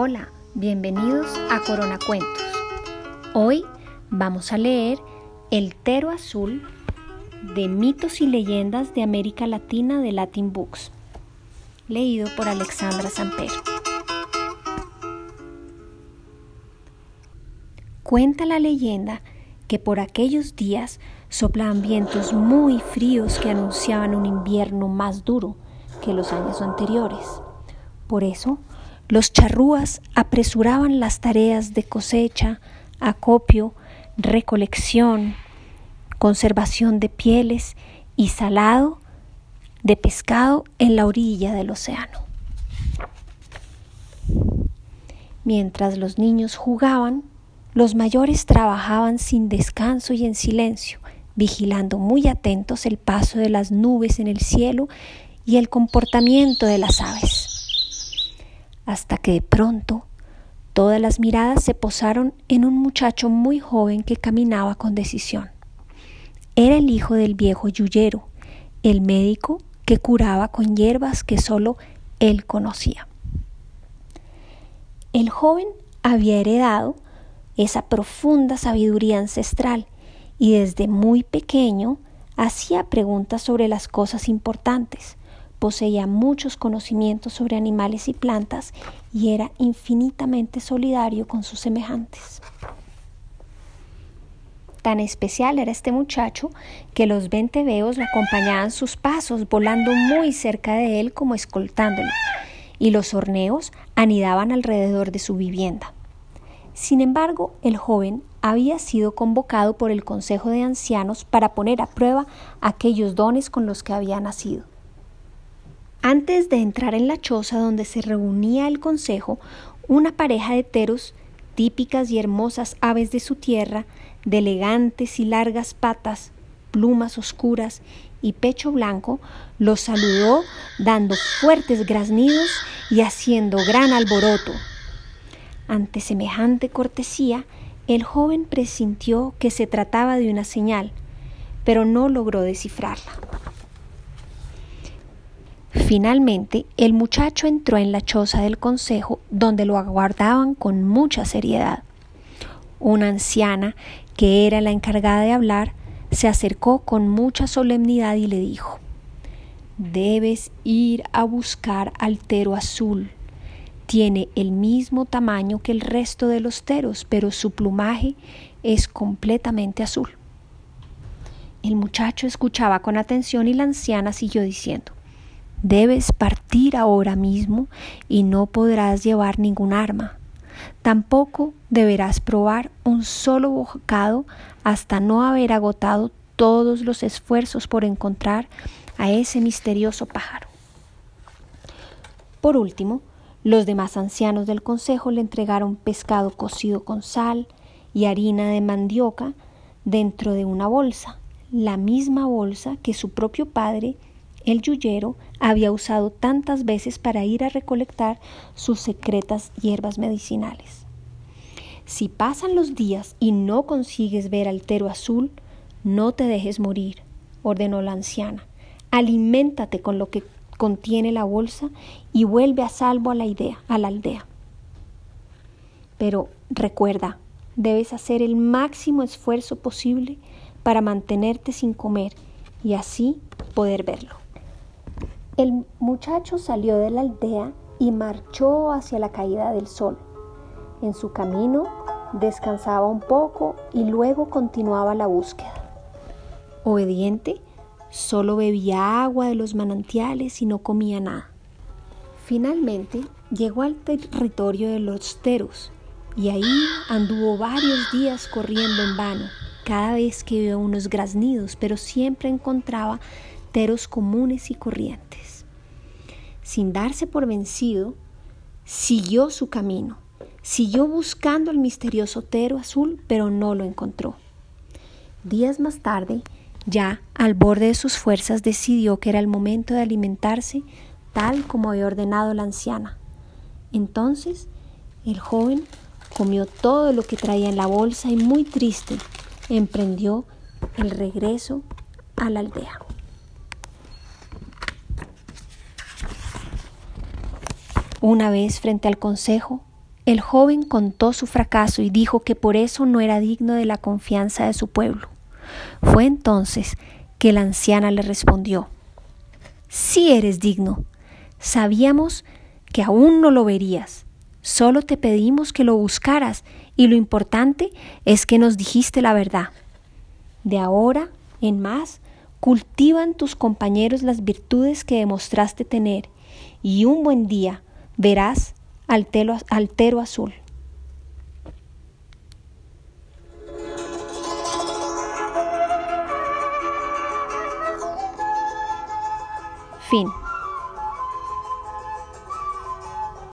Hola, bienvenidos a Corona Cuentos. Hoy vamos a leer El Tero Azul de mitos y leyendas de América Latina de Latin Books, leído por Alexandra Samper. Cuenta la leyenda que por aquellos días soplaban vientos muy fríos que anunciaban un invierno más duro que los años anteriores. Por eso, los charrúas apresuraban las tareas de cosecha, acopio, recolección, conservación de pieles y salado de pescado en la orilla del océano. Mientras los niños jugaban, los mayores trabajaban sin descanso y en silencio, vigilando muy atentos el paso de las nubes en el cielo y el comportamiento de las aves hasta que de pronto todas las miradas se posaron en un muchacho muy joven que caminaba con decisión. Era el hijo del viejo Yuyero, el médico que curaba con hierbas que solo él conocía. El joven había heredado esa profunda sabiduría ancestral y desde muy pequeño hacía preguntas sobre las cosas importantes, poseía muchos conocimientos sobre animales y plantas y era infinitamente solidario con sus semejantes. Tan especial era este muchacho que los venteveos le acompañaban sus pasos, volando muy cerca de él como escoltándolo, y los horneos anidaban alrededor de su vivienda. Sin embargo, el joven había sido convocado por el Consejo de Ancianos para poner a prueba aquellos dones con los que había nacido. Antes de entrar en la choza donde se reunía el consejo, una pareja de teros, típicas y hermosas aves de su tierra, de elegantes y largas patas, plumas oscuras y pecho blanco, los saludó dando fuertes graznidos y haciendo gran alboroto. Ante semejante cortesía, el joven presintió que se trataba de una señal, pero no logró descifrarla. Finalmente, el muchacho entró en la choza del consejo, donde lo aguardaban con mucha seriedad. Una anciana, que era la encargada de hablar, se acercó con mucha solemnidad y le dijo Debes ir a buscar al tero azul. Tiene el mismo tamaño que el resto de los teros, pero su plumaje es completamente azul. El muchacho escuchaba con atención y la anciana siguió diciendo Debes partir ahora mismo y no podrás llevar ningún arma. Tampoco deberás probar un solo bocado hasta no haber agotado todos los esfuerzos por encontrar a ese misterioso pájaro. Por último, los demás ancianos del consejo le entregaron pescado cocido con sal y harina de mandioca dentro de una bolsa, la misma bolsa que su propio padre el yuyero había usado tantas veces para ir a recolectar sus secretas hierbas medicinales. Si pasan los días y no consigues ver al tero azul, no te dejes morir, ordenó la anciana. Aliméntate con lo que contiene la bolsa y vuelve a salvo a la idea, a la aldea. Pero recuerda, debes hacer el máximo esfuerzo posible para mantenerte sin comer y así poder verlo. El muchacho salió de la aldea y marchó hacia la caída del sol. En su camino descansaba un poco y luego continuaba la búsqueda. Obediente, solo bebía agua de los manantiales y no comía nada. Finalmente llegó al territorio de los teros y ahí anduvo varios días corriendo en vano, cada vez que vio unos graznidos, pero siempre encontraba comunes y corrientes sin darse por vencido, siguió su camino, siguió buscando el misterioso tero azul, pero no lo encontró. Días más tarde, ya al borde de sus fuerzas, decidió que era el momento de alimentarse tal como había ordenado la anciana. Entonces, el joven comió todo lo que traía en la bolsa y muy triste emprendió el regreso a la aldea. Una vez frente al consejo, El joven contó su fracaso y dijo que por eso no era digno de la confianza de su pueblo. Fue entonces que la anciana le respondió Sí eres digno. Sabíamos que aún no lo verías. Solo te pedimos que lo buscaras y lo importante es que nos dijiste la verdad. De ahora en más, cultivan tus compañeros las virtudes que demostraste tener y un buen día verás altero, altero azul. Fin.